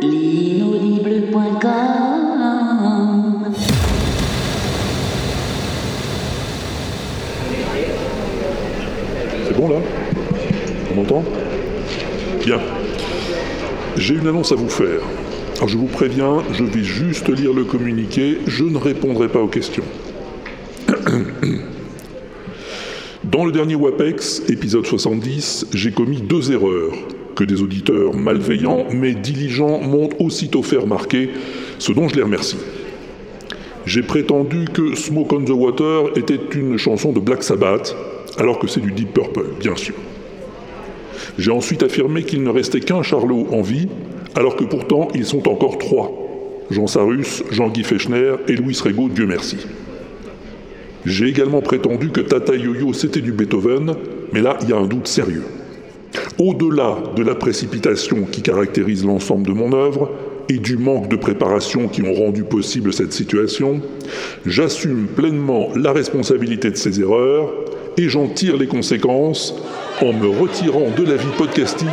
C'est bon là? On m'entend Bien. J'ai une annonce à vous faire. Alors je vous préviens, je vais juste lire le communiqué, je ne répondrai pas aux questions. Dans le dernier WAPEX, épisode 70, j'ai commis deux erreurs que des auditeurs malveillants mais diligents m'ont aussitôt fait remarquer, ce dont je les remercie. J'ai prétendu que Smoke on the Water était une chanson de Black Sabbath, alors que c'est du Deep Purple, bien sûr. J'ai ensuite affirmé qu'il ne restait qu'un Charlot en vie, alors que pourtant ils sont encore trois. Jean Sarus, Jean-Guy Fechner et Louis Rego, Dieu merci. J'ai également prétendu que Tata Yo-Yo c'était du Beethoven, mais là il y a un doute sérieux. Au-delà de la précipitation qui caractérise l'ensemble de mon œuvre et du manque de préparation qui ont rendu possible cette situation, j'assume pleinement la responsabilité de ces erreurs et j'en tire les conséquences en me retirant de la vie podcastique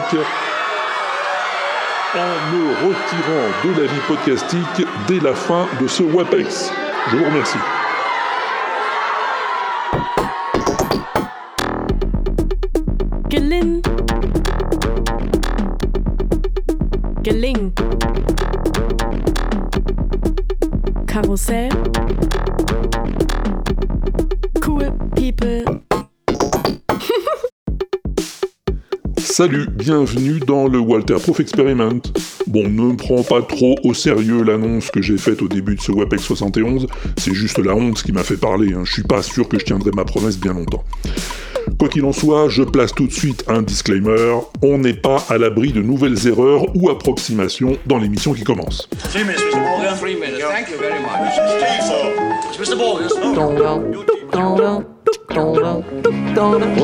en me retirant de la vie podcastique dès la fin de ce WAPEX. Je vous remercie. Cool people. Salut, bienvenue dans le Walter Proof Experiment. Bon, ne me prends pas trop au sérieux l'annonce que j'ai faite au début de ce WAPEX 71, c'est juste la honte qui m'a fait parler, hein. je suis pas sûr que je tiendrai ma promesse bien longtemps. Quoi qu'il en soit, je place tout de suite un disclaimer, on n'est pas à l'abri de nouvelles erreurs ou approximations dans l'émission qui commence. Three minutes, Mr. Morgan. Three minutes. Thank you very much. Mr. Morgan.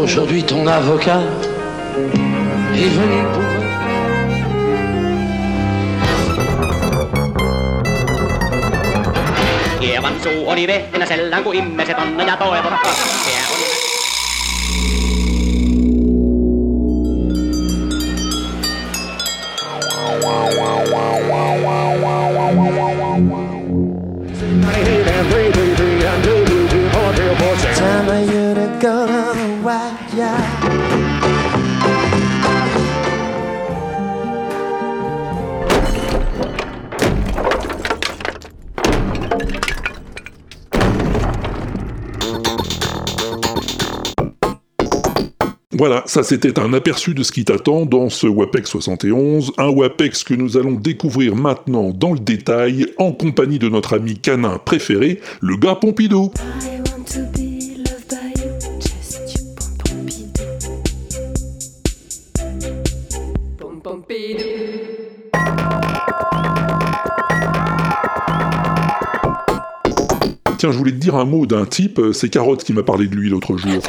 Aujourd'hui, ton avocat est venu pour... Hieman suu oli vehnä sellään, kun ihmiset on ja toivon Voilà, ça c'était un aperçu de ce qui t'attend dans ce WAPEX 71, un WAPEX que nous allons découvrir maintenant dans le détail en compagnie de notre ami canin préféré, le gars Pompidou. Tiens, je voulais te dire un mot d'un type, euh, c'est Carotte qui m'a parlé de lui l'autre jour.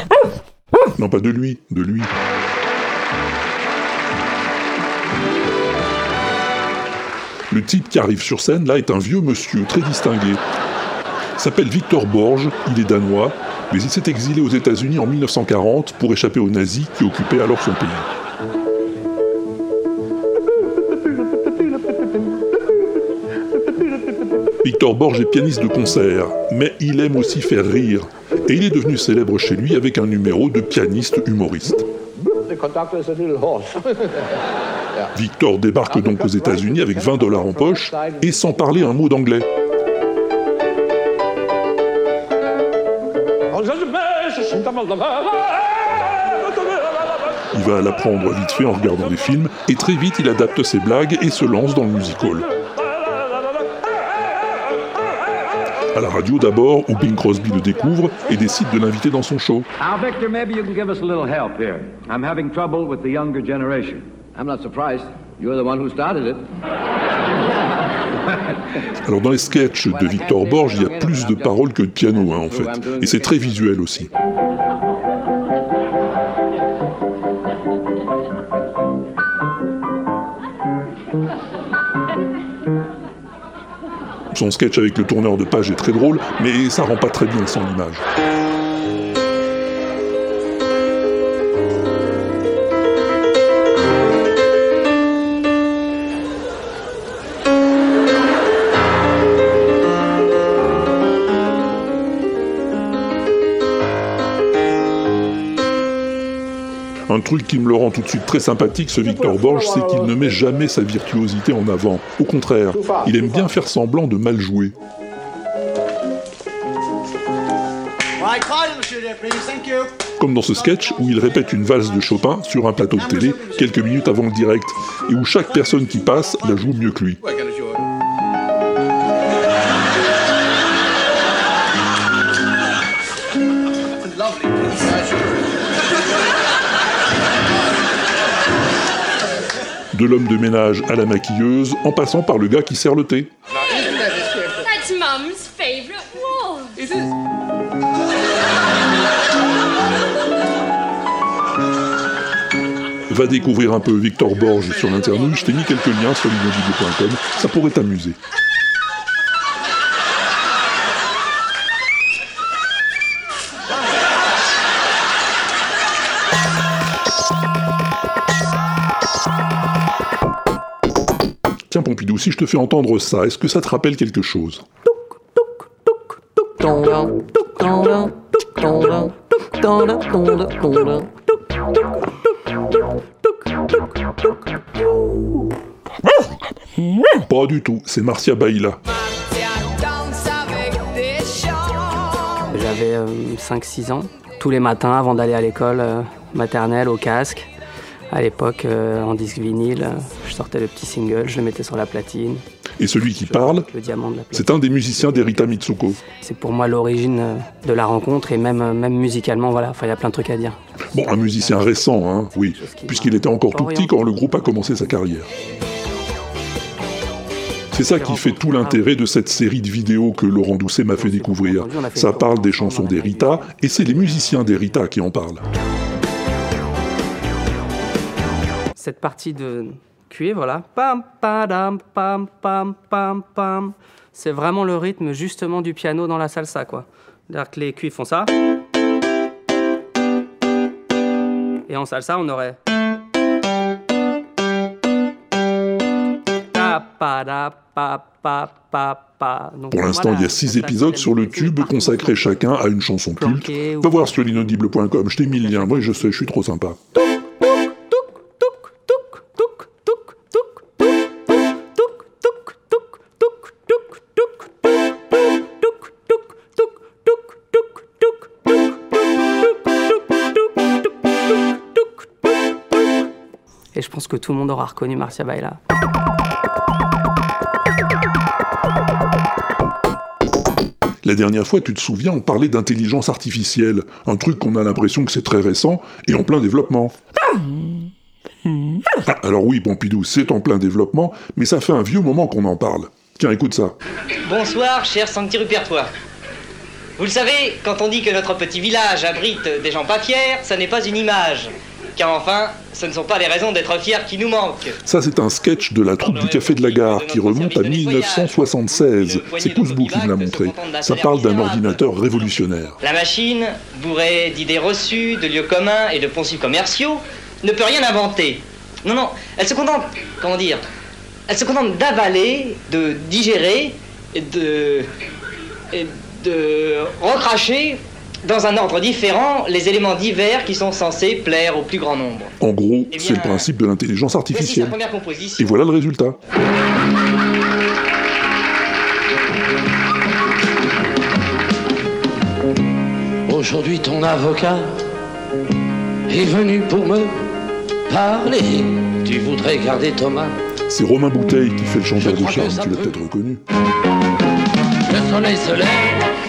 Non, pas de lui, de lui. Le type qui arrive sur scène, là, est un vieux monsieur très distingué. S'appelle Victor Borge, il est danois, mais il s'est exilé aux États-Unis en 1940 pour échapper aux nazis qui occupaient alors son pays. Victor Borge est pianiste de concert, mais il aime aussi faire rire. Et il est devenu célèbre chez lui avec un numéro de pianiste humoriste. Victor débarque donc aux États-Unis avec 20 dollars en poche et sans parler un mot d'anglais. Il va l'apprendre vite fait en regardant des films et très vite il adapte ses blagues et se lance dans le musical. À la radio d'abord, où Bing Crosby le découvre et décide de l'inviter dans son show. Now, Victor, maybe you can give us a little help here. I'm having trouble with the younger generation. I'm not surprised. You're the one who started it. Alors dans les sketchs de Victor Borge, il y a plus de paroles que de piano hein, en fait. Et c'est très visuel aussi. Son sketch avec le tourneur de page est très drôle, mais ça rend pas très bien sans l'image. Truc qui me le rend tout de suite très sympathique, ce Victor Borge, c'est qu'il ne met jamais sa virtuosité en avant. Au contraire, il aime bien faire semblant de mal jouer. Comme dans ce sketch où il répète une valse de Chopin sur un plateau de télé quelques minutes avant le direct, et où chaque personne qui passe la joue mieux que lui. De l'homme de ménage à la maquilleuse, en passant par le gars qui sert le thé. Va découvrir un peu Victor Borge sur l'internet, je t'ai mis quelques liens sur l'inaudible.com, ça pourrait t'amuser. Pompidou, si je te fais entendre ça, est-ce que ça te rappelle quelque chose? Pas du tout, c'est Marcia Baila. J'avais 5-6 ans. Tous les matins, avant d'aller à l'école euh, maternelle, au casque, à l'époque, euh, en disque vinyle, je sortais le petit single, je le mettais sur la platine. Et celui qui parle, c'est un des musiciens d'Erita Mitsuko. C'est pour moi l'origine euh, de la rencontre et même, même musicalement, voilà. Il y a plein de trucs à dire. Bon, un musicien récent, hein, oui, puisqu'il était encore tout petit quand le groupe a commencé sa carrière. C'est ça qui fait tout l'intérêt de cette série de vidéos que Laurent Doucet m'a fait découvrir. Ça parle des chansons d'Erita, et c'est les musiciens d'Erita qui en parlent. Cette partie de cuivre, là, pam, padam, pam, pam, pam, pam, c'est vraiment le rythme justement du piano dans la salsa, quoi. C'est-à-dire que les cuivres font ça. Et en salsa, on aurait. Donc, Pour l'instant, voilà, il y a six épisodes sur le tube consacrés chacun à une chanson culte. Va voir sur l'inaudible.com, je t'ai mis le lien, moi je sais, je suis trop sympa. Que tout le monde aura reconnu Marcia Baila. La dernière fois, tu te souviens, on parlait d'intelligence artificielle, un truc qu'on a l'impression que c'est très récent et en plein développement. Ah, alors oui, Pompidou, c'est en plein développement, mais ça fait un vieux moment qu'on en parle. Tiens, écoute ça. Bonsoir, cher Sancti Rupertoire. Vous le savez, quand on dit que notre petit village abrite des gens pas fiers, ça n'est pas une image. Car enfin, ce ne sont pas les raisons d'être fiers qui nous manquent. Ça, c'est un sketch de la troupe du Café de la Gare qui remonte à 1976. C'est Kouzbou qui me l'a montré. Ça parle d'un ordinateur révolutionnaire. La machine, bourrée d'idées reçues, de lieux communs et de poncifs commerciaux, ne peut rien inventer. Non, non, elle se contente, comment dire, elle se contente d'avaler, de digérer, et de. et de recracher dans un ordre différent les éléments divers qui sont censés plaire au plus grand nombre. En gros, Eh c'est le principe de l'intelligence Voici sa artificielle. première composition. Et voilà le résultat. Aujourd'hui, ton avocat est venu pour me parler. Tu voudrais garder Thomas? C'est Romain Bouteille qui fait le chanteur de charme, tu l'as peut. peut-être reconnu. Le soleil se lève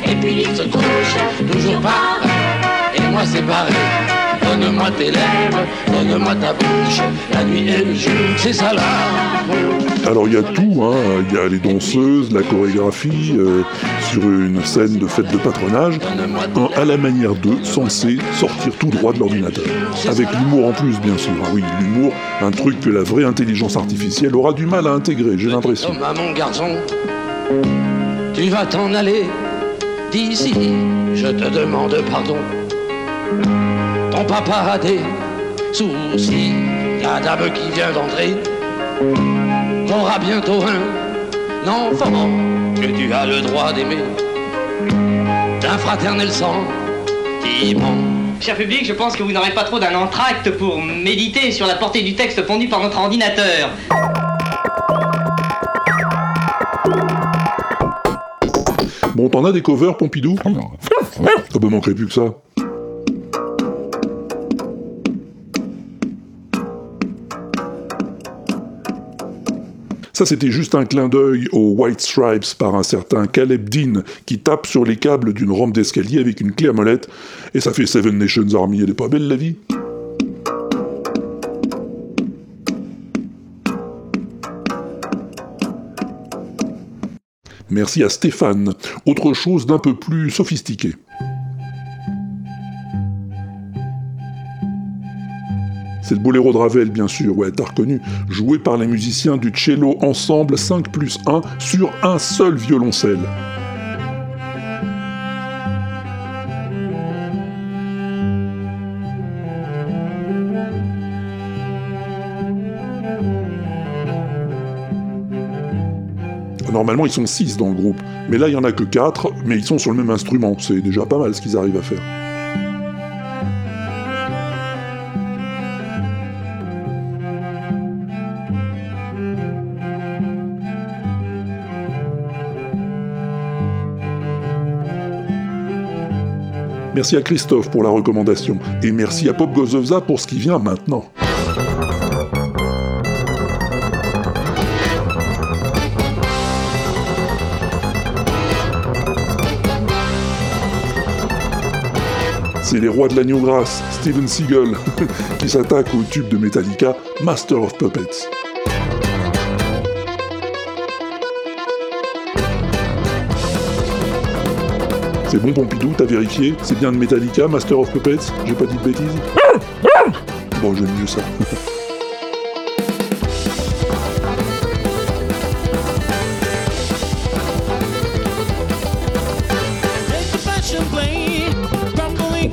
et puis il se couche. Toujours pareil. Et moi, c'est pareil. Donne-moi tes lèvres, donne-moi ta bouche. La nuit et le jour, c'est ça là. Alors il y a tout, hein. il y a les danseuses, la chorégraphie, euh, sur une scène de fête de patronage, un à la manière d'eux, censé sortir tout droit de l'ordinateur. Avec l'humour en plus, bien sûr. Ah oui, l'humour, un truc que la vraie intelligence artificielle aura du mal à intégrer, j'ai l'impression. Mon garçon, tu vas t'en aller d'ici. Je te demande pardon. Ton papa a des soucis. La dame qui vient d'entrer aura bientôt un enfant que tu as le droit d'aimer. D'un fraternel sentiment Cher public, je pense que vous n'aurez pas trop d'un entracte pour méditer sur la portée du texte pondu par notre ordinateur. Bon, t'en as des covers, Pompidou Ah bah manquerait plus que ça. Ça, c'était juste un clin d'œil aux White Stripes par un certain Caleb Dean qui tape sur les câbles d'une rampe d'escalier avec une clé à molette, et ça fait Seven Nations Army. Elle est pas belle la vie? Merci à Stéphane. Autre chose d'un peu plus sophistiqué. C'est le boléro de Ravel, bien sûr, ouais, t'as reconnu, joué par les musiciens du Cello Ensemble 5 plus 1 sur un seul violoncelle. Normalement, ils sont 6 dans le groupe, mais là, il y en a que 4, mais ils sont sur le même instrument. C'est déjà pas mal ce qu'ils arrivent à faire. Merci à Christophe pour la recommandation, et merci à Pop Gozovza pour ce qui vient maintenant. C'est les rois de l'agneau grasse, Steven Seagal, qui s'attaque au tube de Metallica, Master of Puppets. C'est bon Pompidou, t'as vérifié? C'est bien de Metallica, Master of Puppets? J'ai pas dit de bêtises? Bon, j'aime mieux ça.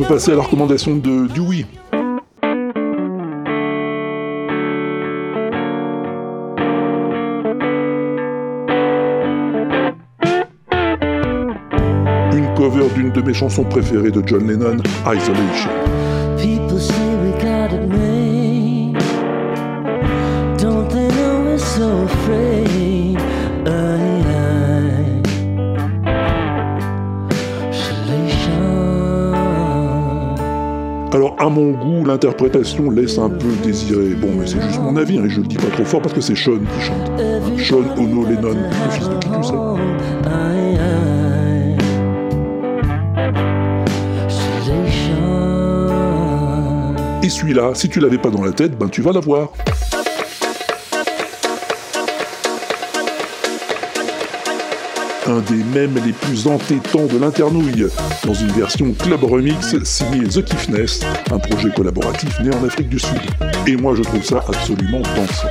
passer à la recommandation de Dewey. Une cover d'une de mes chansons préférées de John Lennon, Isolation. Mon goût, l'interprétation laisse un peu désirer. Bon, mais c'est juste mon avis, hein, et je le dis pas trop fort parce que c'est Sean qui chante. Sean Ono Lennon, le fils de qui tu sais. Et celui-là, si tu l'avais pas dans la tête, ben tu vas l'avoir. Un des mèmes les plus entêtants de l'internouille, dans une version club remix signée The Kiffness, un projet collaboratif né en Afrique du Sud. Et moi je trouve ça absolument dansant.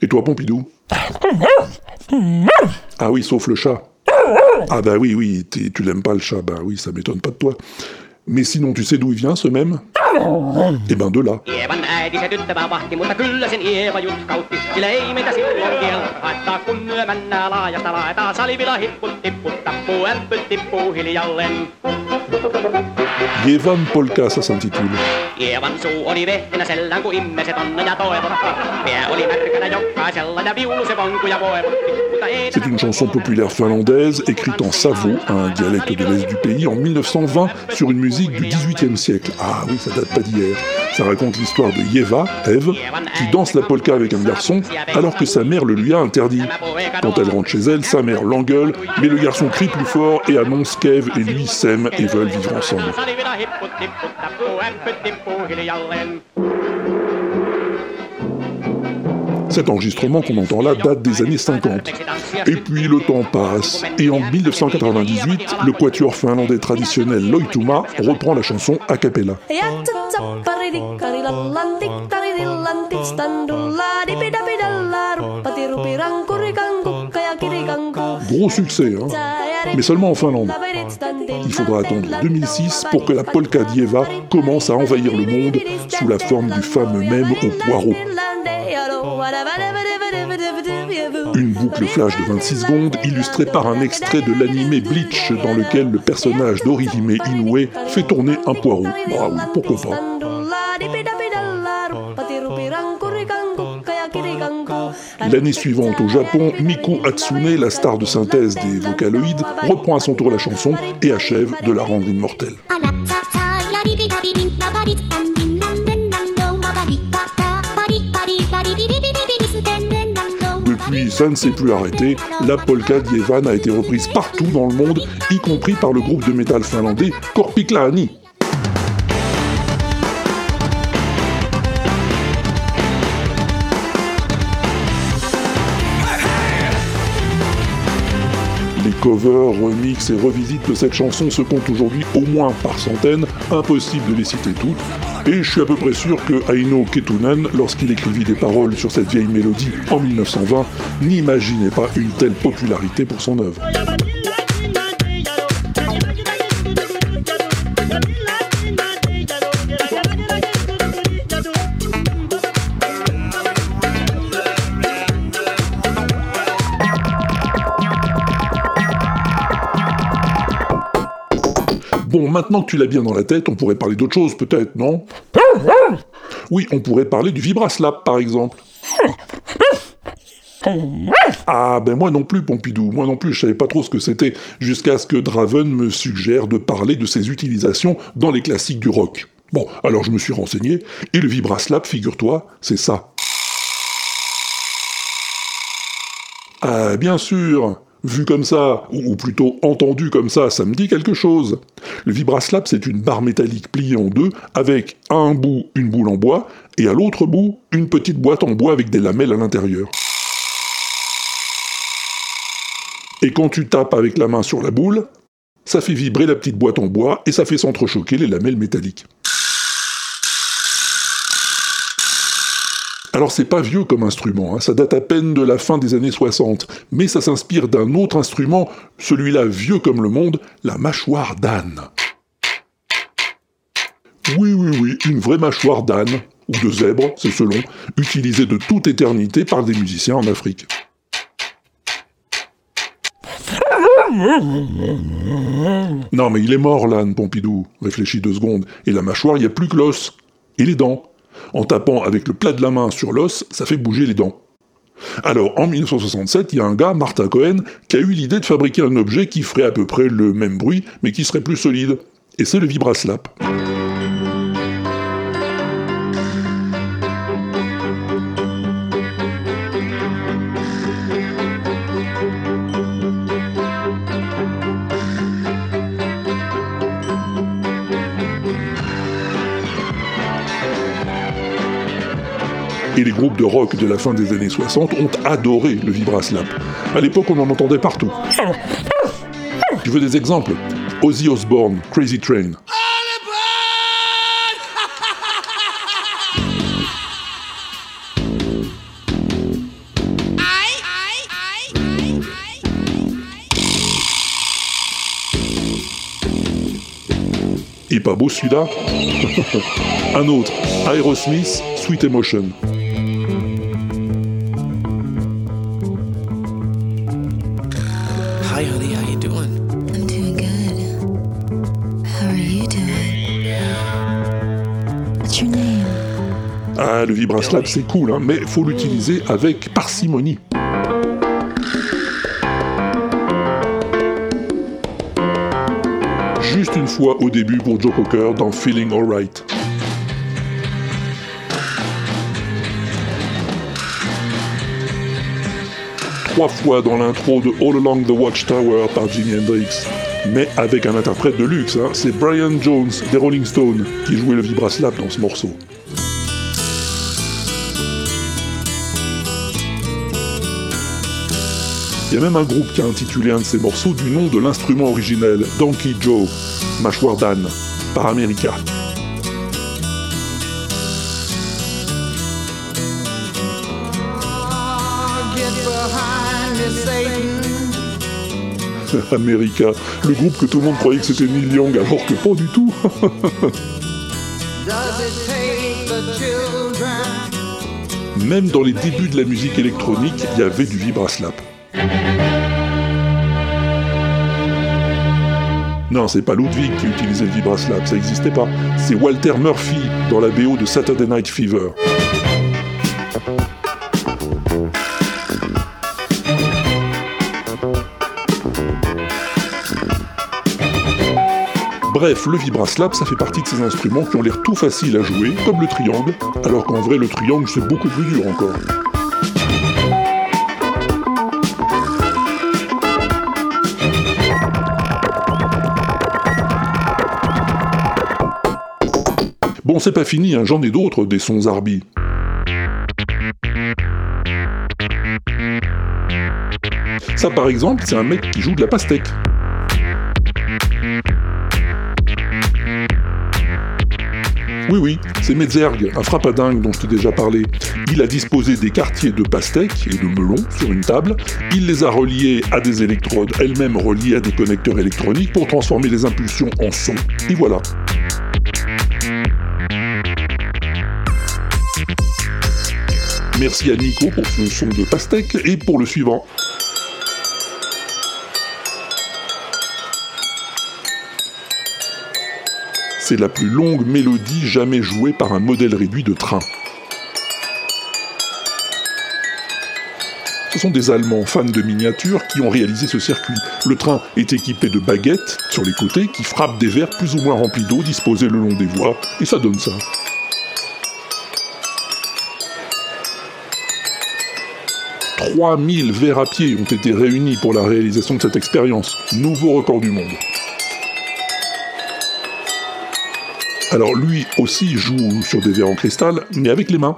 Et toi Pompidou? Ah oui, sauf le chat. Ah bah oui, oui, tu l'aimes pas le chat, bah oui, ça m'étonne pas de toi. Mais sinon, tu sais d'où il vient ce même? Eh ben de là. Yevan Polka, ça s'intitule. Ievan suu oli vehnä sellään, kun immeset onna ja toivotti. Pää oli märkänä jokaisella ja viulu se vonku ja voivotti. Mutta ei C'est une chanson populaire finlandaise écrite en savo, un dialecte de l'Est du pays, en 1920 sur une musique du XVIIIe siècle. Ah oui, ça date pas d'hier. Ça raconte l'histoire de Yeva, Eve, qui danse la polka avec un garçon alors que sa mère le lui a interdit. Quand elle rentre chez elle, sa mère l'engueule, mais le garçon crie plus fort et annonce qu'Eve et lui s'aiment et veulent vivre ensemble. Salivilla hipput tipput tappuu, ämpyt tippuu hiljalleen. Cet enregistrement qu'on entend là date des années 50. Et puis le temps passe, et en 1998, le quatuor finlandais traditionnel Loituma reprend la chanson a cappella. Gros succès, hein mais seulement en Finlande. Il faudra attendre 2006 pour que la polka dieva commence à envahir le monde sous la forme du fameux mème au poireau. Une boucle flash de 26 secondes illustrée par un extrait de l'animé Bleach dans lequel le personnage d'Orihime Inoue fait tourner un poireau. Bah oui, pourquoi pas. L'année suivante au Japon, Miku Hatsune, la star de synthèse des Vocaloïdes, reprend à son tour la chanson et achève de la rendre immortelle. Ça ne s'est plus arrêté. La polka d'Ievan a été reprise partout dans le monde, y compris par le groupe de métal finlandais Korpiklaani. Les covers, remix et revisites de cette chanson se comptent aujourd'hui au moins par centaines, impossible de les citer toutes, et je suis à peu près sûr que Aino Ketunen, lorsqu'il écrivit des paroles sur cette vieille mélodie en 1920, n'imaginait pas une telle popularité pour son œuvre. Bon, maintenant que tu l'as bien dans la tête, on pourrait parler d'autre chose, peut-être, non? Oui, on pourrait parler du vibraslap, par exemple. Ah, ben moi non plus, Pompidou, moi non plus, je savais pas trop ce que c'était, jusqu'à ce que Draven me suggère de parler de ses utilisations dans les classiques du rock. Bon, alors je me suis renseigné, et le vibraslap, figure-toi, c'est ça. Ah, bien sûr Vu comme ça, ou plutôt entendu comme ça, ça me dit quelque chose. Le vibraslap, c'est une barre métallique pliée en deux, avec à un bout une boule en bois, et à l'autre bout une petite boîte en bois avec des lamelles à l'intérieur. Et quand tu tapes avec la main sur la boule, ça fait vibrer la petite boîte en bois et ça fait s'entrechoquer les lamelles métalliques. Alors c'est pas vieux comme instrument, hein, ça date à peine de la fin des années 60, mais ça s'inspire d'un autre instrument, celui-là vieux comme le monde, la mâchoire d'âne. Oui, oui, oui, une vraie mâchoire d'âne, ou de zèbre, c'est selon, utilisée de toute éternité par des musiciens en Afrique. Non mais il est mort l'âne, Pompidou, réfléchis deux secondes, et la mâchoire, il n'y a plus que l'os, et les dents. En tapant avec le plat de la main sur l'os, ça fait bouger les dents. Alors, en 1967, il y a un gars, Martin Cohen, qui a eu l'idée de fabriquer un objet qui ferait à peu près le même bruit, mais qui serait plus solide. Et c'est le vibraslap. Les groupes de rock de la fin des années 60 ont adoré le vibraslap. À l'époque, on en entendait partout. Tu veux des exemples? Ozzy Osbourne, Crazy Train. Et pas beau celui-là? Un autre, Aerosmith, Sweet Emotion. Ah, le vibraslap c'est cool, hein, mais faut l'utiliser avec parcimonie. Juste une fois au début pour Joe Cocker dans Feeling Alright. Trois fois dans l'intro de All Along the Watchtower par Jimi Hendrix. Mais avec un interprète de luxe, hein, c'est Brian Jones des Rolling Stones qui jouait le vibraslap dans ce morceau. Y a même un groupe qui a intitulé un de ces morceaux du nom de l'instrument originel, Donkey Joe, mâchoire d'âne, par America. America, le groupe que tout le monde croyait que c'était Neil Young, alors que pas du tout. Même dans les débuts de la musique électronique, il y avait du vibraslap. Non, c'est pas Ludwig qui utilisait le vibraslap, ça n'existait pas. C'est Walter Murphy dans la BO de Saturday Night Fever. Bref, le vibraslap, ça fait partie de ces instruments qui ont l'air tout faciles à jouer, comme le triangle, alors qu'en vrai le triangle c'est beaucoup plus dur encore. C'est pas fini, hein, j'en ai d'autres, des sons Arby. Ça, par exemple, c'est un mec qui joue de la pastèque. Oui, oui, c'est Metzerg, un frappadingue dont je t'ai déjà parlé. Il a disposé des quartiers de pastèques et de melons sur une table. Il les a reliés à des électrodes, elles-mêmes reliées à des connecteurs électroniques pour transformer les impulsions en son. Et voilà. Merci à Nico pour ce son de pastèque et pour le suivant. C'est la plus longue mélodie jamais jouée par un modèle réduit de train. Ce sont des Allemands fans de miniatures qui ont réalisé ce circuit. Le train est équipé de baguettes sur les côtés qui frappent des verres plus ou moins remplis d'eau disposés le long des voies, et ça donne ça. « 3000 verres à pied ont été réunis pour la réalisation de cette expérience. Nouveau record du monde. Alors lui aussi joue sur des verres en cristal, mais avec les mains.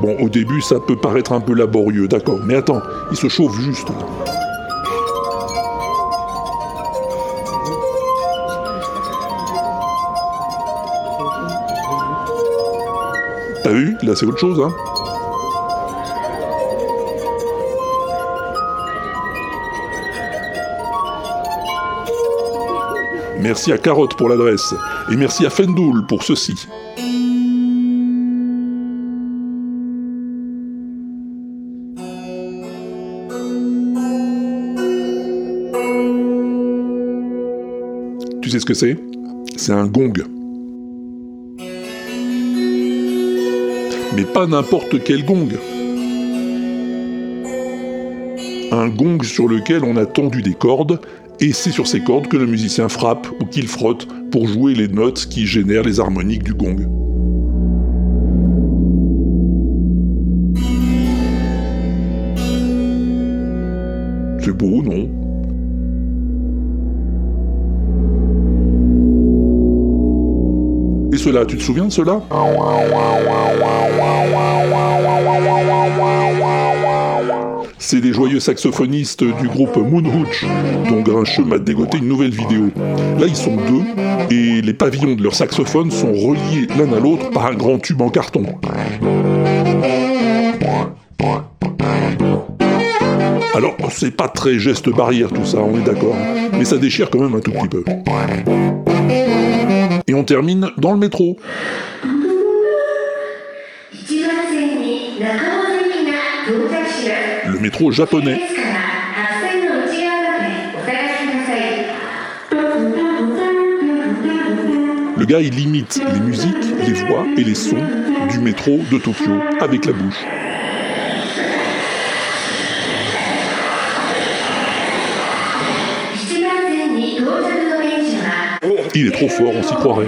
Bon, au début, ça peut paraître un peu laborieux, d'accord, mais attends, il se chauffe juste. Autre chose, hein Merci à Carotte pour l'adresse. Et merci à Fendoul pour ceci. Tu sais ce que c'est? C'est un gong. Mais pas n'importe quel gong. Un gong sur lequel on a tendu des cordes et c'est sur ces cordes que le musicien frappe ou qu'il frotte pour jouer les notes qui génèrent les harmoniques du gong. Tu te souviens de cela c'est les joyeux saxophonistes du groupe Moonhooch, dont Grincheux m'a dégoté une nouvelle vidéo. Là, ils sont deux, et les pavillons de leurs saxophones sont reliés l'un à l'autre par un grand tube en carton. Alors, c'est pas très geste barrière tout ça, on est d'accord, mais ça déchire quand même un tout petit peu. On termine dans le métro. Le métro japonais. Le gars, il imite les musiques, les voix et les sons du métro de Tokyo avec la bouche. Il est trop fort, on s'y croirait.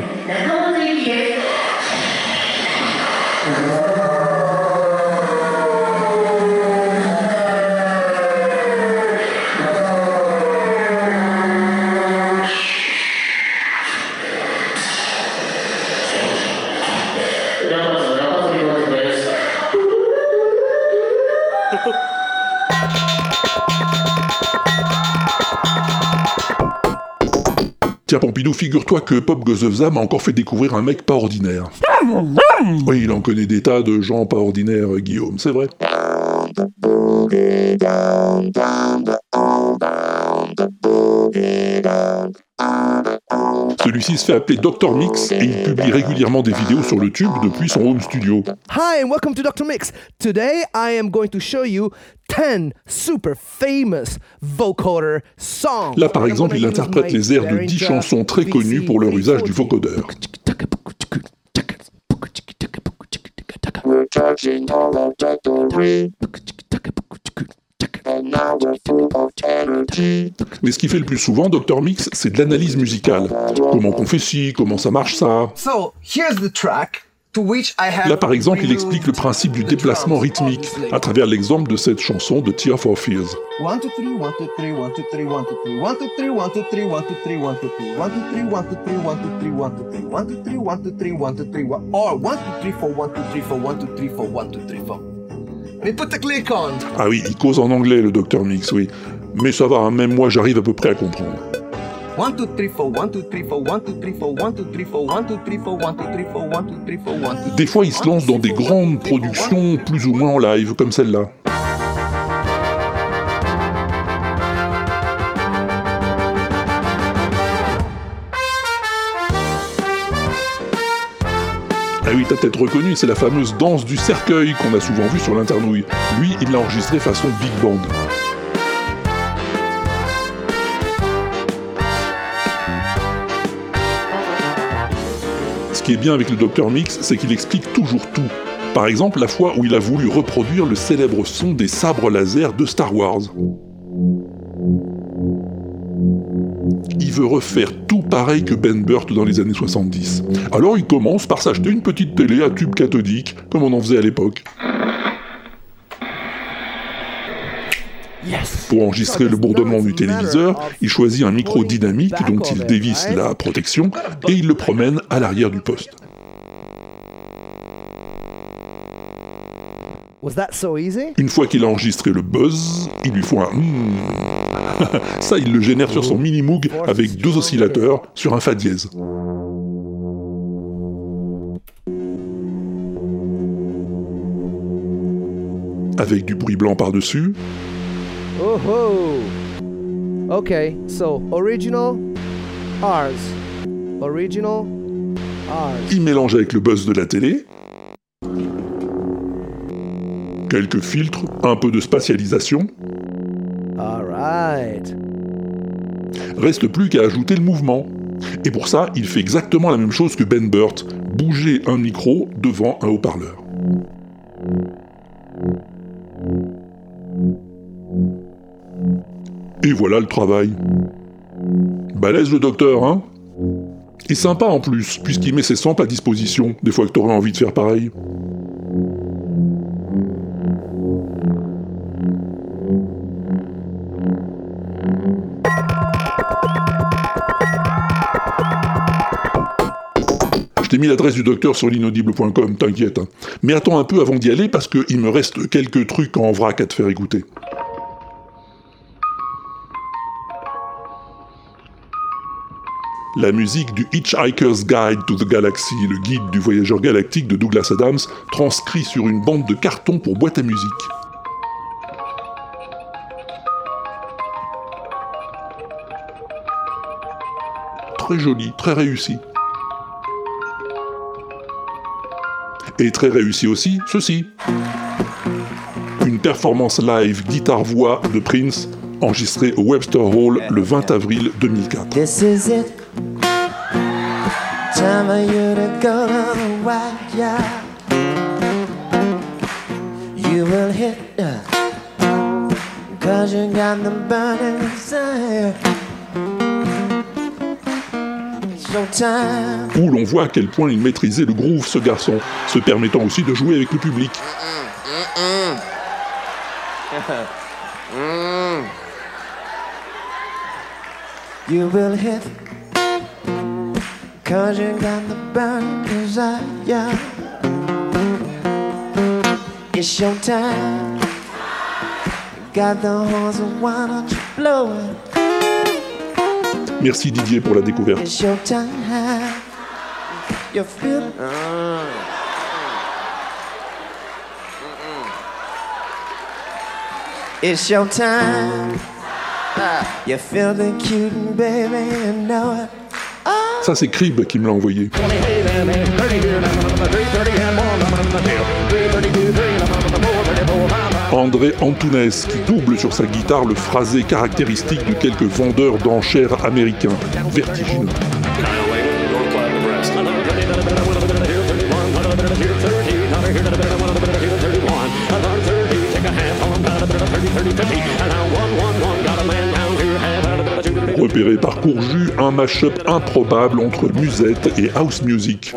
Tiens, Pompidou, figure-toi que Pop Goes m'a encore fait découvrir un mec pas ordinaire. Oui, il en connaît des tas de gens pas ordinaires, Guillaume, c'est vrai. Celui-ci se fait appeler Dr Mix et il publie régulièrement des vidéos sur le tube depuis son home studio. Hi and welcome to Dr. Mix. Today I am going to show you 10 super famous vocoder songs. Là par exemple, il interprète les airs de 10 chansons très connues pour leur usage du vocodeur. Mais ce qu'il fait le plus souvent, Dr Mix, c'est de l'analyse musicale. Comment qu'on fait ci, comment ça marche ça. So, here's the track. To which I have Là, par exemple, il explique le principe du déplacement rythmique à travers l'exemple de cette chanson de Tear for Fears. Mais. Ah oui, il cause en anglais le Dr Mix, oui. Mais ça va, hein, même moi j'arrive à peu près à comprendre. 1 2 3 4 1 2 3 4 1 2 3 4 1 2 3 4 1 2 3 4 1 2 3 4 1 2 3 4 1 2 Des fois, il se lance dans des grandes productions plus ou moins en live, comme celle-là. Ah oui, t'as peut-être reconnu, c'est la fameuse danse du cercueil qu'on a souvent vue sur l'internouille. Lui, il l'a enregistrée façon big band. Ce qui est bien avec le Dr Mix, c'est qu'il explique toujours tout. Par exemple, la fois où il a voulu reproduire le célèbre son des sabres laser de Star Wars. Veut refaire tout pareil que Ben Burt dans les années 70. Alors il commence par s'acheter une petite télé à tube cathodique, comme on en faisait à l'époque. Pour enregistrer le bourdonnement du téléviseur, il choisit un micro dynamique dont il dévisse la protection et il le promène à l'arrière du poste. Une fois qu'il a enregistré le buzz, il lui faut un hmm. Ça, il le génère sur son mini Moog avec deux oscillateurs sur un fa dièse. Avec du bruit blanc par-dessus. Oh ho. Okay, so original ours. Original ours. Il mélange avec le buzz de la télé. Quelques filtres, un peu de spatialisation. Reste plus qu'à ajouter le mouvement. Et pour ça, il fait exactement la même chose que Ben Burt, bouger un micro devant un haut-parleur. Et voilà le travail. Balèze le docteur, hein? Et sympa en plus, puisqu'il met ses samples à disposition, des fois que t'aurais envie de faire pareil. Je t'ai mis l'adresse du docteur sur l'inaudible.com, t'inquiète. hein. Mais attends un peu avant d'y aller parce qu'il me reste quelques trucs en vrac à te faire écouter. La musique du Hitchhiker's Guide to the Galaxy, le guide du voyageur galactique de Douglas Adams, transcrit sur une bande de carton pour boîte à musique. Très joli, très réussi. Et très réussi aussi, ceci. Une performance live guitare-voix de Prince, enregistrée au Webster Hall le 20 avril 2004. This is it. Time of you to go to the white yard. You will hit the Cause you got the burning desire. Où l'on voit à quel point il maîtrisait le groove, ce garçon, se permettant aussi de jouer avec le public. You will hit Cause you got the burning desire. It's your time. Got the horns, and why don't you blow it? Merci Didier pour la découverte. It's your time. You feel. It's your time. You're feeling cute, and baby, you know it. Ça c'est Crib qui me l'a envoyé. André Antunes qui double sur sa guitare le phrasé caractéristique de quelques vendeurs d'enchères américains, vertigineux. Repéré par Courju, un mash-up improbable entre musette et house music.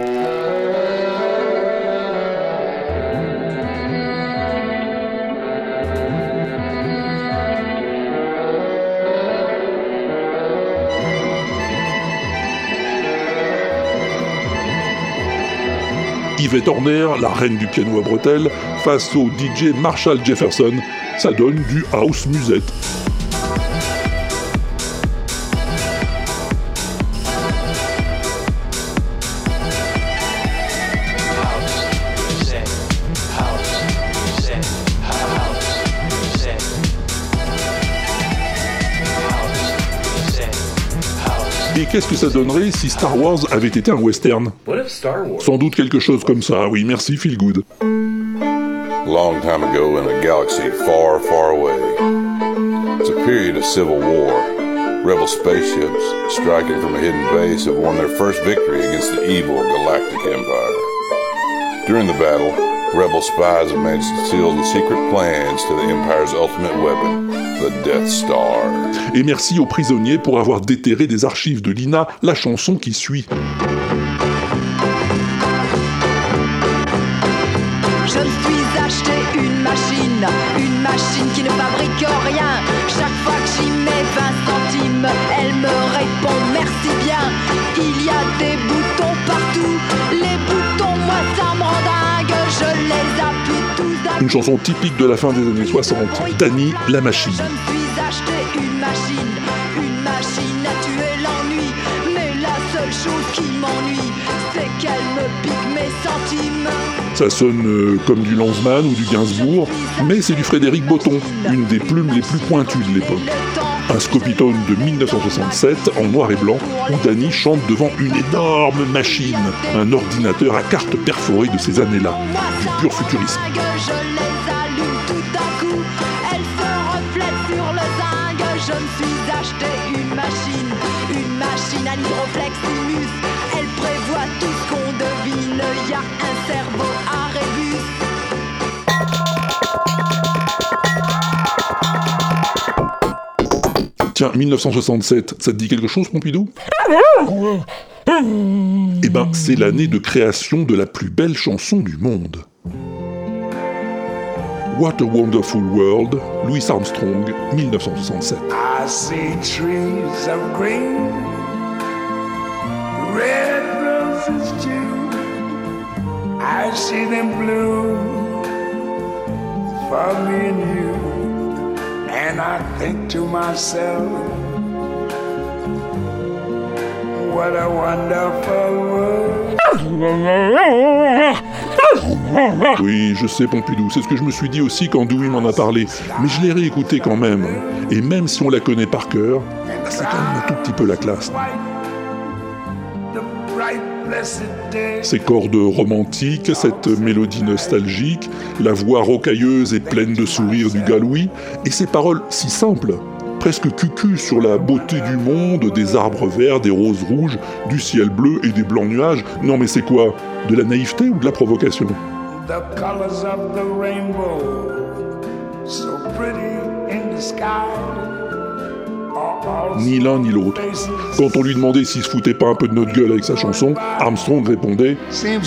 Yvette la reine du piano à bretelles, face au DJ Marshall Jefferson, ça donne du house musette. Qu'est-ce que ça donnerait si Star Wars avait été un western Sans doute quelque chose comme ça, oui, merci Feel Good. long time ago in a galaxy far, far away. It's a period of civil war. Rebel spaceships striking from a hidden base have won their first victory against the evil Galactic Empire. During the battle, rebel spies have managed to steal the secret plans to the Empire's ultimate weapon, the Death Star. Et merci aux prisonniers pour avoir déterré des archives de Lina la chanson qui suit. Je me suis acheté une machine, une machine qui ne fabrique rien. Chaque fois Une chanson typique de la fin des années 60, Danny la machine. Je me suis acheté une machine, une machine à tuer l'ennui. Mais la seule chose qui m'ennuie, c'est qu'elle me pique mes centimes. Ça sonne euh, comme du Lanzmann ou du Gainsbourg, mais c'est du Frédéric Botton, une des plumes les plus pointues de l'époque. Un scopitone de 1967 en noir et blanc où Danny chante devant une énorme machine, un ordinateur à carte perforée de ces années-là, du pur futurisme. Tiens, 1967, ça te dit quelque chose, Pompidou? Eh ben, c'est l'année de création de la plus belle chanson du monde. What a Wonderful World, Louis Armstrong, 1967. I see trees of green, red roses. I see them for me and you. And I think to myself, what a wonderful world? Oui, je sais, Pompidou, c'est ce que je me suis dit aussi quand Dewey m'en a parlé, mais je l'ai réécouté quand même. Et même si on la connaît par cœur, c'est quand un tout petit peu la classe. Ces cordes romantiques, cette mélodie nostalgique, la voix rocailleuse et pleine de sourires du gars Louis, et ces paroles si simples, presque cucu sur la beauté du monde, des arbres verts, des roses rouges, du ciel bleu et des blancs nuages. Non mais c'est quoi? De la naïveté ou de la provocation? Ni l'un ni l'autre. Quand on lui demandait s'il se foutait pas un peu de notre gueule avec sa chanson, Armstrong répondait C'est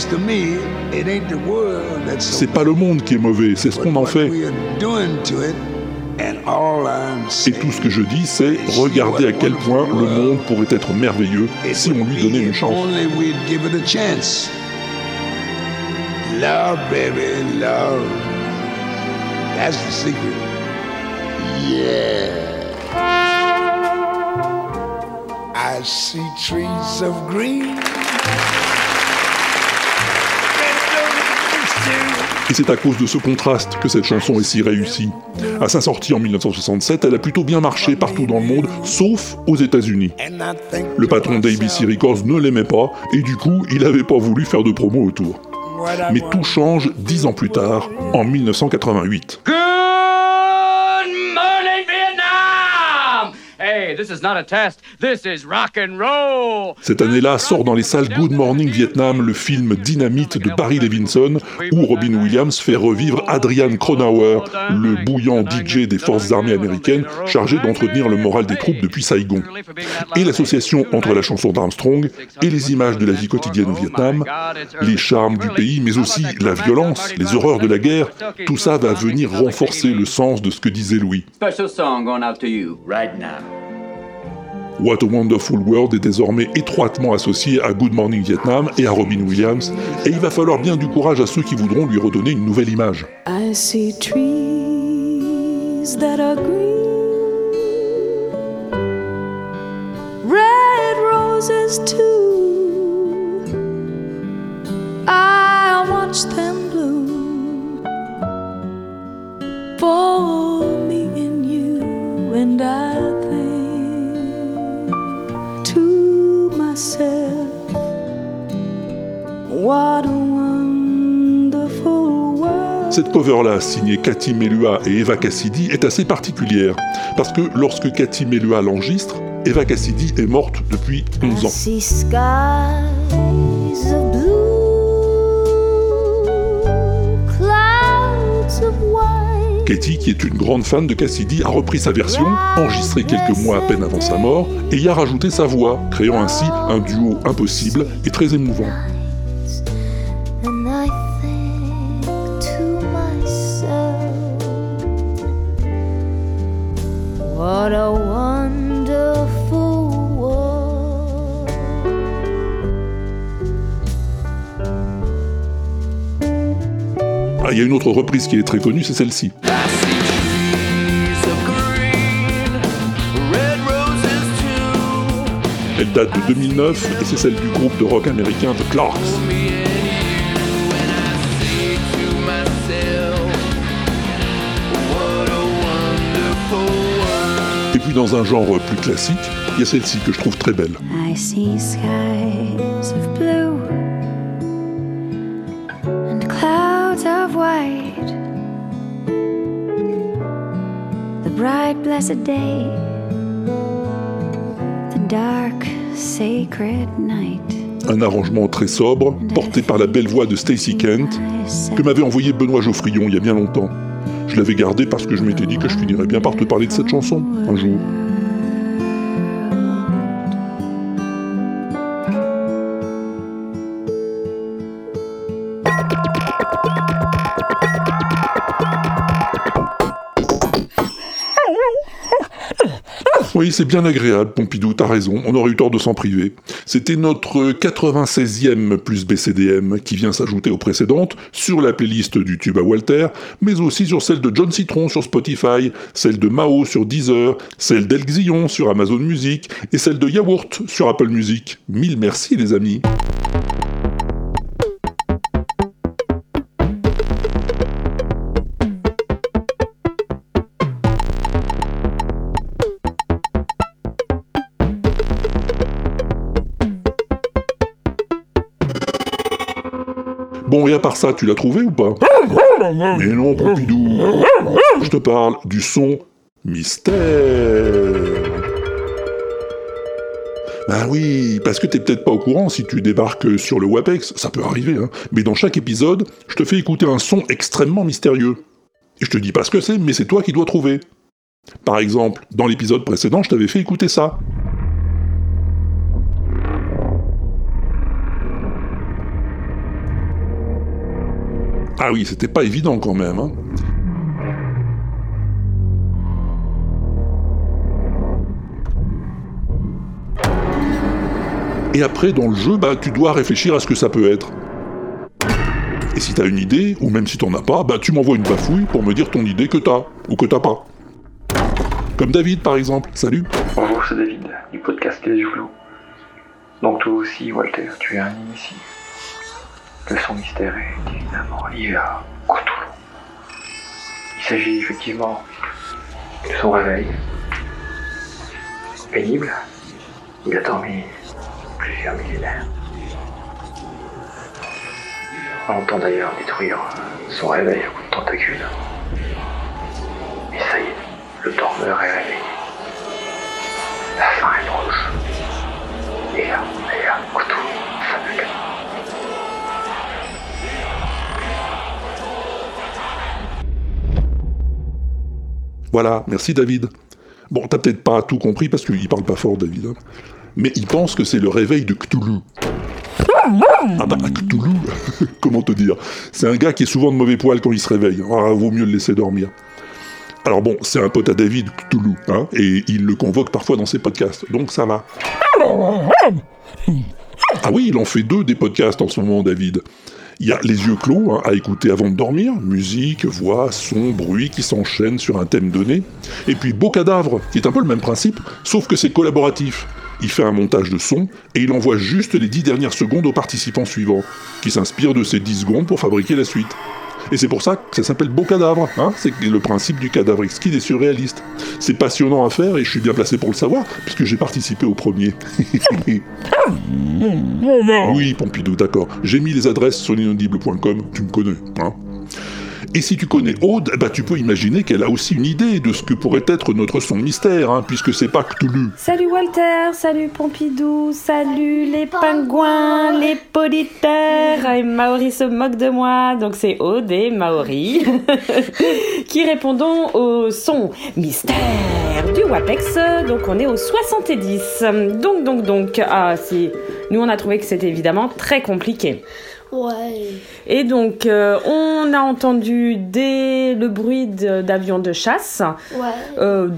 pas le monde qui est mauvais, c'est ce qu'on en fait. Et tout ce que je dis, c'est regardez à quel point le monde pourrait être merveilleux si on lui donnait une chance. Love, baby, love. That's the secret. Yeah. I see trees of green. Et c'est à cause de ce contraste que cette chanson est si réussie. À sa sortie en 1967, elle a plutôt bien marché partout dans le monde, sauf aux États-Unis. Le patron d'ABC Records ne l'aimait pas, et du coup, il n'avait pas voulu faire de promo autour. Mais tout change dix ans plus tard, en 1988. Hey, Cette année-là sort dans les salles Good Morning Vietnam le film Dynamite de Barry Levinson, où Robin Williams fait revivre Adrian Cronauer, le bouillant DJ des forces armées américaines chargé d'entretenir le moral des troupes depuis Saigon. Et l'association entre la chanson d'Armstrong et les images de la vie quotidienne au Vietnam, les charmes du pays, mais aussi la violence, les horreurs de la guerre, tout ça va venir renforcer le sens de ce que disait Louis. Special song going out to you right now. What a Wonderful World est désormais étroitement associé à Good Morning Vietnam et à Robin Williams, et il va falloir bien du courage à ceux qui voudront lui redonner une nouvelle image. I see trees that are green, red roses too. I watch them bloom for me and you, and I myself, what a wonderful world. Cette cover-là, signée Cathy Melua et Eva Cassidy, est assez particulière, parce que lorsque Cathy Melua l'enregistre, Eva Cassidy est morte depuis 11 I ans. Katie, qui est une grande fan de Cassidy, a repris sa version, enregistrée quelques mois à peine avant sa mort, et y a rajouté sa voix, créant ainsi un duo impossible et très émouvant. What a wonderful world. Ah, il y a une autre reprise qui est très connue, c'est celle-ci. Date de 2009 et c'est celle du groupe de rock américain The Clarks. Et puis dans un genre plus classique, il y a celle-ci que je trouve très belle. I see skies of blue and clouds of white. The bright, blessed day, the dark. Un arrangement très sobre, porté par la belle voix de Stacy Kent, que m'avait envoyé Benoît Geoffrion il y a bien longtemps. Je l'avais gardé parce que je m'étais dit que je finirais bien par te parler de cette chanson, un jour. C'est bien agréable, Pompidou, t'as raison, on aurait eu tort de s'en priver. C'était notre 96e plus BCDM qui vient s'ajouter aux précédentes, sur la playlist du tube à Walter, mais aussi sur celle de John Citron sur Spotify, celle de Mao sur Deezer, celle d'Elxion sur Amazon Music, et celle de Yaourt sur Apple Music. Mille merci les amis. Bon, et à part ça, tu l'as trouvé ou pas? Mais non, Pompidou Je te parle du son mystère Ben oui, parce que t'es peut-être pas au courant si tu débarques sur le WAPEX, ça peut arriver, hein. Mais dans chaque épisode, je te fais écouter un son extrêmement mystérieux. Et je te dis pas ce que c'est, mais c'est toi qui dois trouver. Par exemple, dans l'épisode précédent, je t'avais fait écouter ça. Ah oui, c'était pas évident quand même. Hein. Et après, dans le jeu, bah, tu dois réfléchir à ce que ça peut être. Et si t'as une idée, ou même si t'en as pas, bah, tu m'envoies une bafouille pour me dire ton idée que t'as, ou que t'as pas. Comme David, par exemple. Salut Bonjour c'est David, du podcast Les. Donc toi aussi, Walter, tu es un initié. Le son mystère est évidemment lié à Cthulhu. Il s'agit effectivement de son réveil. Pénible. Il a dormi plusieurs millénaires. On entend d'ailleurs détruire son réveil à coups de tentacules. Et ça y est, le dormeur est réveillé. La fin est proche. Et là, Voilà, merci David. Bon, t'as peut-être pas tout compris parce qu'il parle pas fort, David. hein. Mais il pense que c'est le réveil de Cthulhu. Ah bah, Cthulhu, comment te dire? C'est un gars qui est souvent de mauvais poil quand il se réveille. Ah, vaut mieux le laisser dormir. Alors bon, c'est un pote à David, Cthulhu, hein, et il le convoque parfois dans ses podcasts, donc ça va. Ah oui, il en fait deux des podcasts en ce moment, David. Il y a Les yeux clos hein, à écouter avant de dormir, musique, voix, son, bruit qui s'enchaînent sur un thème donné. Et puis Beau Cadavre, qui est un peu le même principe, sauf que c'est collaboratif. Il fait un montage de son et il envoie juste les dix dernières secondes aux participants suivants, qui s'inspirent de ces 10 secondes pour fabriquer la suite. Et c'est pour ça que ça s'appelle Beau Cadavre, hein c'est le principe du cadavre exquis des surréalistes. C'est passionnant à faire et je suis bien placé pour le savoir, puisque j'ai participé au premier. oui, Pompidou, d'accord. J'ai mis les adresses sur l'inaudible.com, tu me connais, hein et si tu connais Aude, bah tu peux imaginer qu'elle a aussi une idée de ce que pourrait être notre son mystère, hein, puisque c'est pas Cthulhu. Salut Walter, salut Pompidou, salut les pingouins, les politaires. Et Maori se moque de moi, donc c'est Aude et Maori qui répondons au son mystère du WAPEX. Donc on est au 70. Donc, donc, donc, ah si, nous on a trouvé que c'était évidemment très compliqué. Ouais. Et donc, euh, on a entendu des, le bruit d'avions de chasse. Ouais. Euh,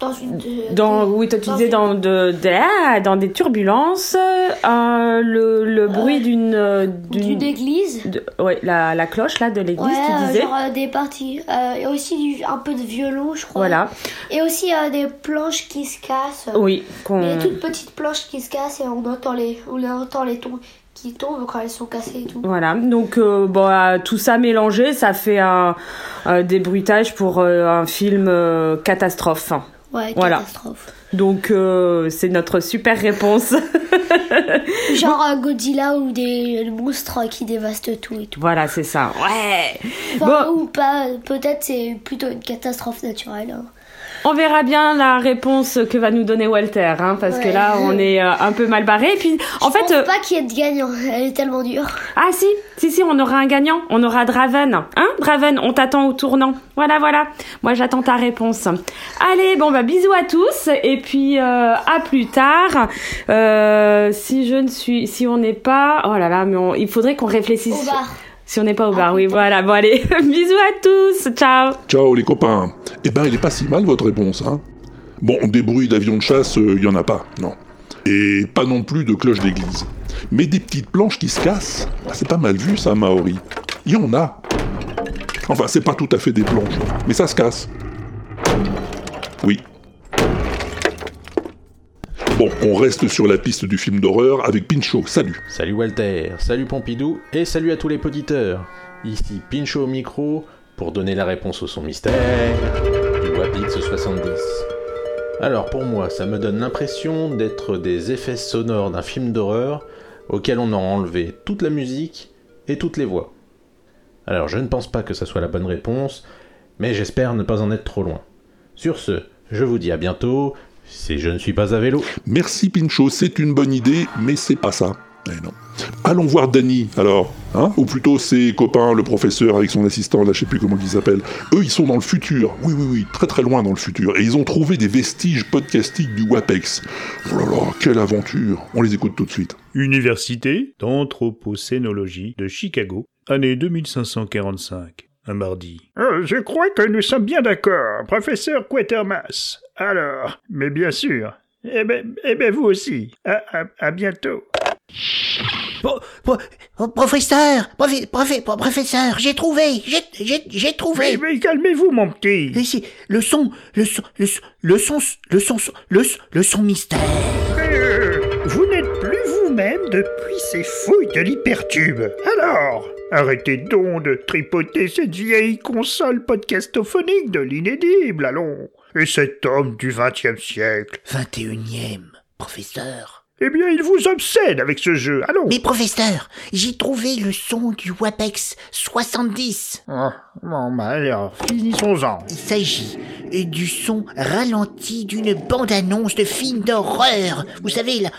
Dans une. de- dans, de- oui, toi tu disais dans, de, de- ah, dans des turbulences, euh, le, le bruit d'une... D'une église. ouais, la, la cloche là de l'église, Ouais, tu disais. genre des parties. Et aussi du- un peu de violon, je crois. Voilà. Et aussi des planches qui se cassent. Oui, Des toutes petites planches qui se cassent et on entend les, on entend les tons qui tombent quand elles sont cassées et tout. Voilà, donc euh, bon, euh, tout ça mélangé, ça fait un, un débruitage pour euh, un film euh, catastrophe. Ouais, Voilà. catastrophe. Donc euh, c'est notre super réponse. Genre un Godzilla ou des monstres qui dévastent tout et tout. voilà, c'est ça. Ouais. Enfin, ou pas, peut-être c'est plutôt une catastrophe naturelle. hein. On verra bien la réponse que va nous donner Walter, hein, parce que là on est euh, un peu mal barré. Et puis en Je fait, pense euh, pas qu'il y ait de gagnant, elle est tellement dure. ah si, si si, on aura un gagnant, on aura Draven, hein, Draven, on t'attend au tournant. Voilà voilà, moi j'attends ta réponse. Allez, bon bah bisous à tous et puis euh, à plus tard. Euh, si je ne suis, si on n'est pas, oh là là, mais on- il faudrait qu'on réfléchisse. Au bar. Si on n'est pas au bar, oui, voilà. Bon allez, bisous à tous, ciao. Ciao les copains. Eh ben, elle est pas si mal votre réponse, hein. Bon, des bruits d'avions de chasse, il y en a pas, non. Et pas non plus de cloches d'église. Mais des petites planches qui se cassent, bah, c'est pas mal vu ça, Maori. Il y en a. Enfin, c'est pas tout à fait des planches, mais ça se casse. Oui. On reste sur la piste du film d'horreur avec Pinchot. Salut. Salut Walter, salut Pompidou et salut à tous les auditeurs. Ici Pincho au micro pour donner la réponse au son mystère du Wapix 70. Alors pour moi, ça me donne l'impression d'être des effets sonores d'un film d'horreur auquel on a enlevé toute la musique et toutes les voix. Alors je ne pense pas que ça soit la bonne réponse, mais j'espère ne pas en être trop loin. Sur ce, je vous dis à bientôt, si je ne suis pas à vélo. Merci Pinchot, c'est une bonne idée, mais c'est pas ça. Eh non. Allons voir Danny, alors, hein Ou plutôt ses copains, le professeur avec son assistant, là je sais plus comment ils s'appellent. Eux, ils sont dans le futur. Oui, oui, oui, très très loin dans le futur. Et ils ont trouvé des vestiges podcastiques du WAPEX. Oh là là, quelle aventure On les écoute tout de suite. Université d'anthropocénologie de Chicago, année 2545, un mardi. Euh, je crois que nous sommes bien d'accord, professeur Quatermass. Alors, mais bien sûr. Eh ben, eh ben vous aussi. À, à, à bientôt. Bon, bon, oh, professeur, profi- profi- pro- professeur, j'ai trouvé, j'ai, j'ai, j'ai trouvé. Mais, mais calmez-vous, mon petit. Mais c'est le son, le son, le son, le son, le son, le son, le son mystère. Depuis ces fouilles de l'hypertube. Alors, arrêtez donc de tripoter cette vieille console podcastophonique de l'inédible, allons. Et cet homme du XXe siècle 21e, professeur. Eh bien, il vous obsède avec ce jeu, allons. Mais professeur, j'ai trouvé le son du WAPEX 70. Ah, bon, bah alors, finissons-en. Il s'agit euh, du son ralenti d'une bande-annonce de film d'horreur. Vous savez, là,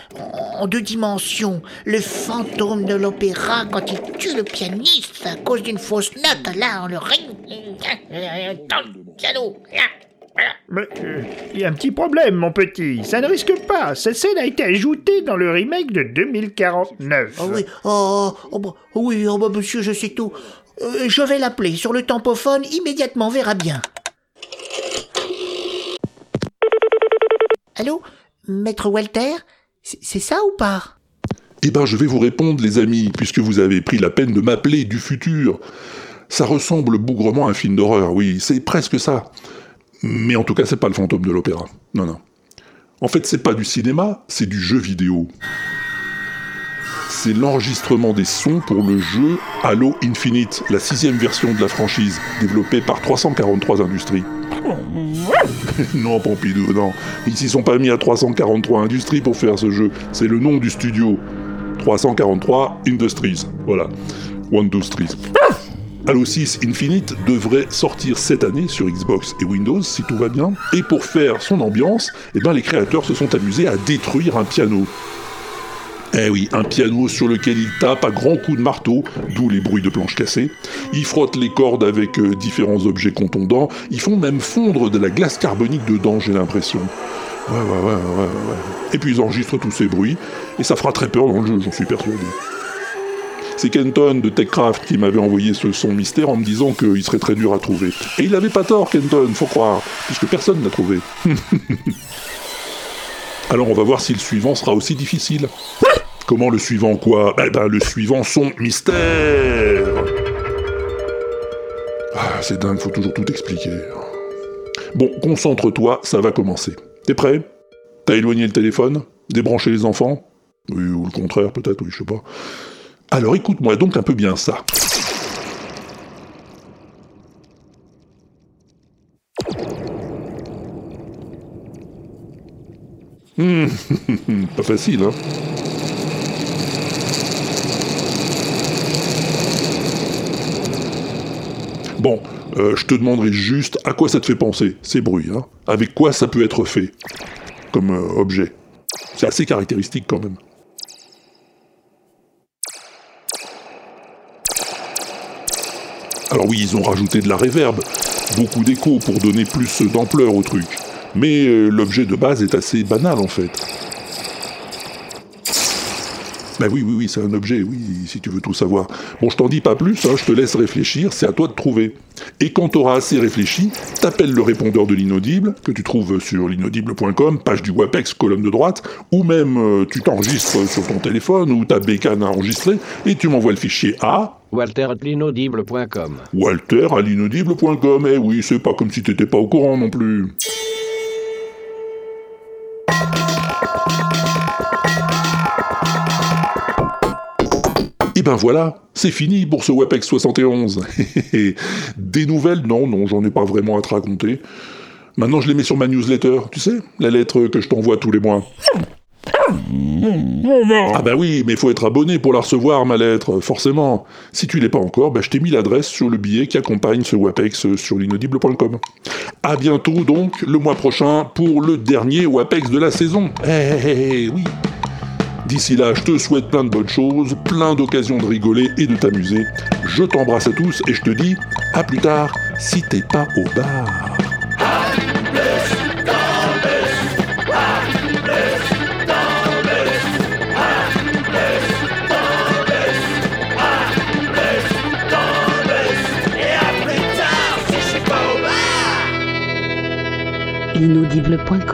en deux dimensions, le fantôme de l'opéra quand il tue le pianiste à cause d'une fausse note, là, en le ring, dans le piano. Il y a un petit problème, mon petit. Ça ne risque pas. Cette scène a été ajoutée dans le remake de 2049. Ah oui, oh, oh, bah, oui, oh, bah, monsieur, je sais tout. Euh, je vais l'appeler sur le tempophone immédiatement, verra bien. Allô Maître Walter C'est c'est ça ou pas? Eh ben, je vais vous répondre, les amis, puisque vous avez pris la peine de m'appeler du futur. Ça ressemble bougrement à un film d'horreur, oui, c'est presque ça. Mais en tout cas, c'est pas le fantôme de l'opéra. Non, non. En fait, c'est pas du cinéma, c'est du jeu vidéo. C'est l'enregistrement des sons pour le jeu Halo Infinite, la sixième version de la franchise, développée par 343 Industries. non, Pompidou, non. Ils s'y sont pas mis à 343 Industries pour faire ce jeu. C'est le nom du studio. 343 Industries. Voilà. One, two. Halo 6 Infinite devrait sortir cette année sur Xbox et Windows si tout va bien. Et pour faire son ambiance, eh ben, les créateurs se sont amusés à détruire un piano. Eh oui, un piano sur lequel ils tapent à grands coups de marteau, d'où les bruits de planches cassées. Ils frottent les cordes avec euh, différents objets contondants. Ils font même fondre de la glace carbonique dedans, j'ai l'impression. Ouais, ouais, ouais, ouais, ouais. Et puis ils enregistrent tous ces bruits, et ça fera très peur dans le jeu, j'en suis persuadé. C'est Kenton de TechCraft qui m'avait envoyé ce son mystère en me disant qu'il serait très dur à trouver. Et il avait pas tort, Kenton, faut croire, puisque personne n'a trouvé. Alors on va voir si le suivant sera aussi difficile. Comment le suivant quoi? Ben ben le suivant son mystère Ah, c'est dingue, faut toujours tout expliquer. Bon, concentre-toi, ça va commencer. T'es prêt? T'as éloigné le téléphone? Débranché les enfants? Oui, ou le contraire peut-être, oui, je sais pas. Alors écoute-moi donc un peu bien ça. Hmm, pas facile, hein Bon, euh, je te demanderai juste à quoi ça te fait penser, ces bruits, hein Avec quoi ça peut être fait comme euh, objet C'est assez caractéristique quand même. Alors oui, ils ont rajouté de la réverb, beaucoup d'écho pour donner plus d'ampleur au truc. Mais euh, l'objet de base est assez banal en fait. Ben oui, oui, oui, c'est un objet, oui, si tu veux tout savoir. Bon, je t'en dis pas plus, hein, je te laisse réfléchir, c'est à toi de trouver. Et quand t'auras assez réfléchi, t'appelles le répondeur de l'inaudible, que tu trouves sur l'inaudible.com, page du WAPEX, colonne de droite, ou même euh, tu t'enregistres sur ton téléphone ou ta bécane à enregistrer, et tu m'envoies le fichier à... Walter at l'inaudible.com. Walter à l'inaudible.com, eh oui, c'est pas comme si t'étais pas au courant non plus. Et ben voilà, c'est fini pour ce WebEx 71. Des nouvelles? Non, non, j'en ai pas vraiment à te raconter. Maintenant, je les mets sur ma newsletter, tu sais, la lettre que je t'envoie tous les mois. Ah bah oui, mais faut être abonné pour la recevoir, ma lettre, forcément. Si tu l'es pas encore, bah je t'ai mis l'adresse sur le billet qui accompagne ce WAPEX sur l'inaudible.com. À bientôt donc, le mois prochain, pour le dernier WAPEX de la saison. Eh, eh, eh, oui. D'ici là, je te souhaite plein de bonnes choses, plein d'occasions de rigoler et de t'amuser. Je t'embrasse à tous et je te dis à plus tard si t'es pas au bar. Inaudible.com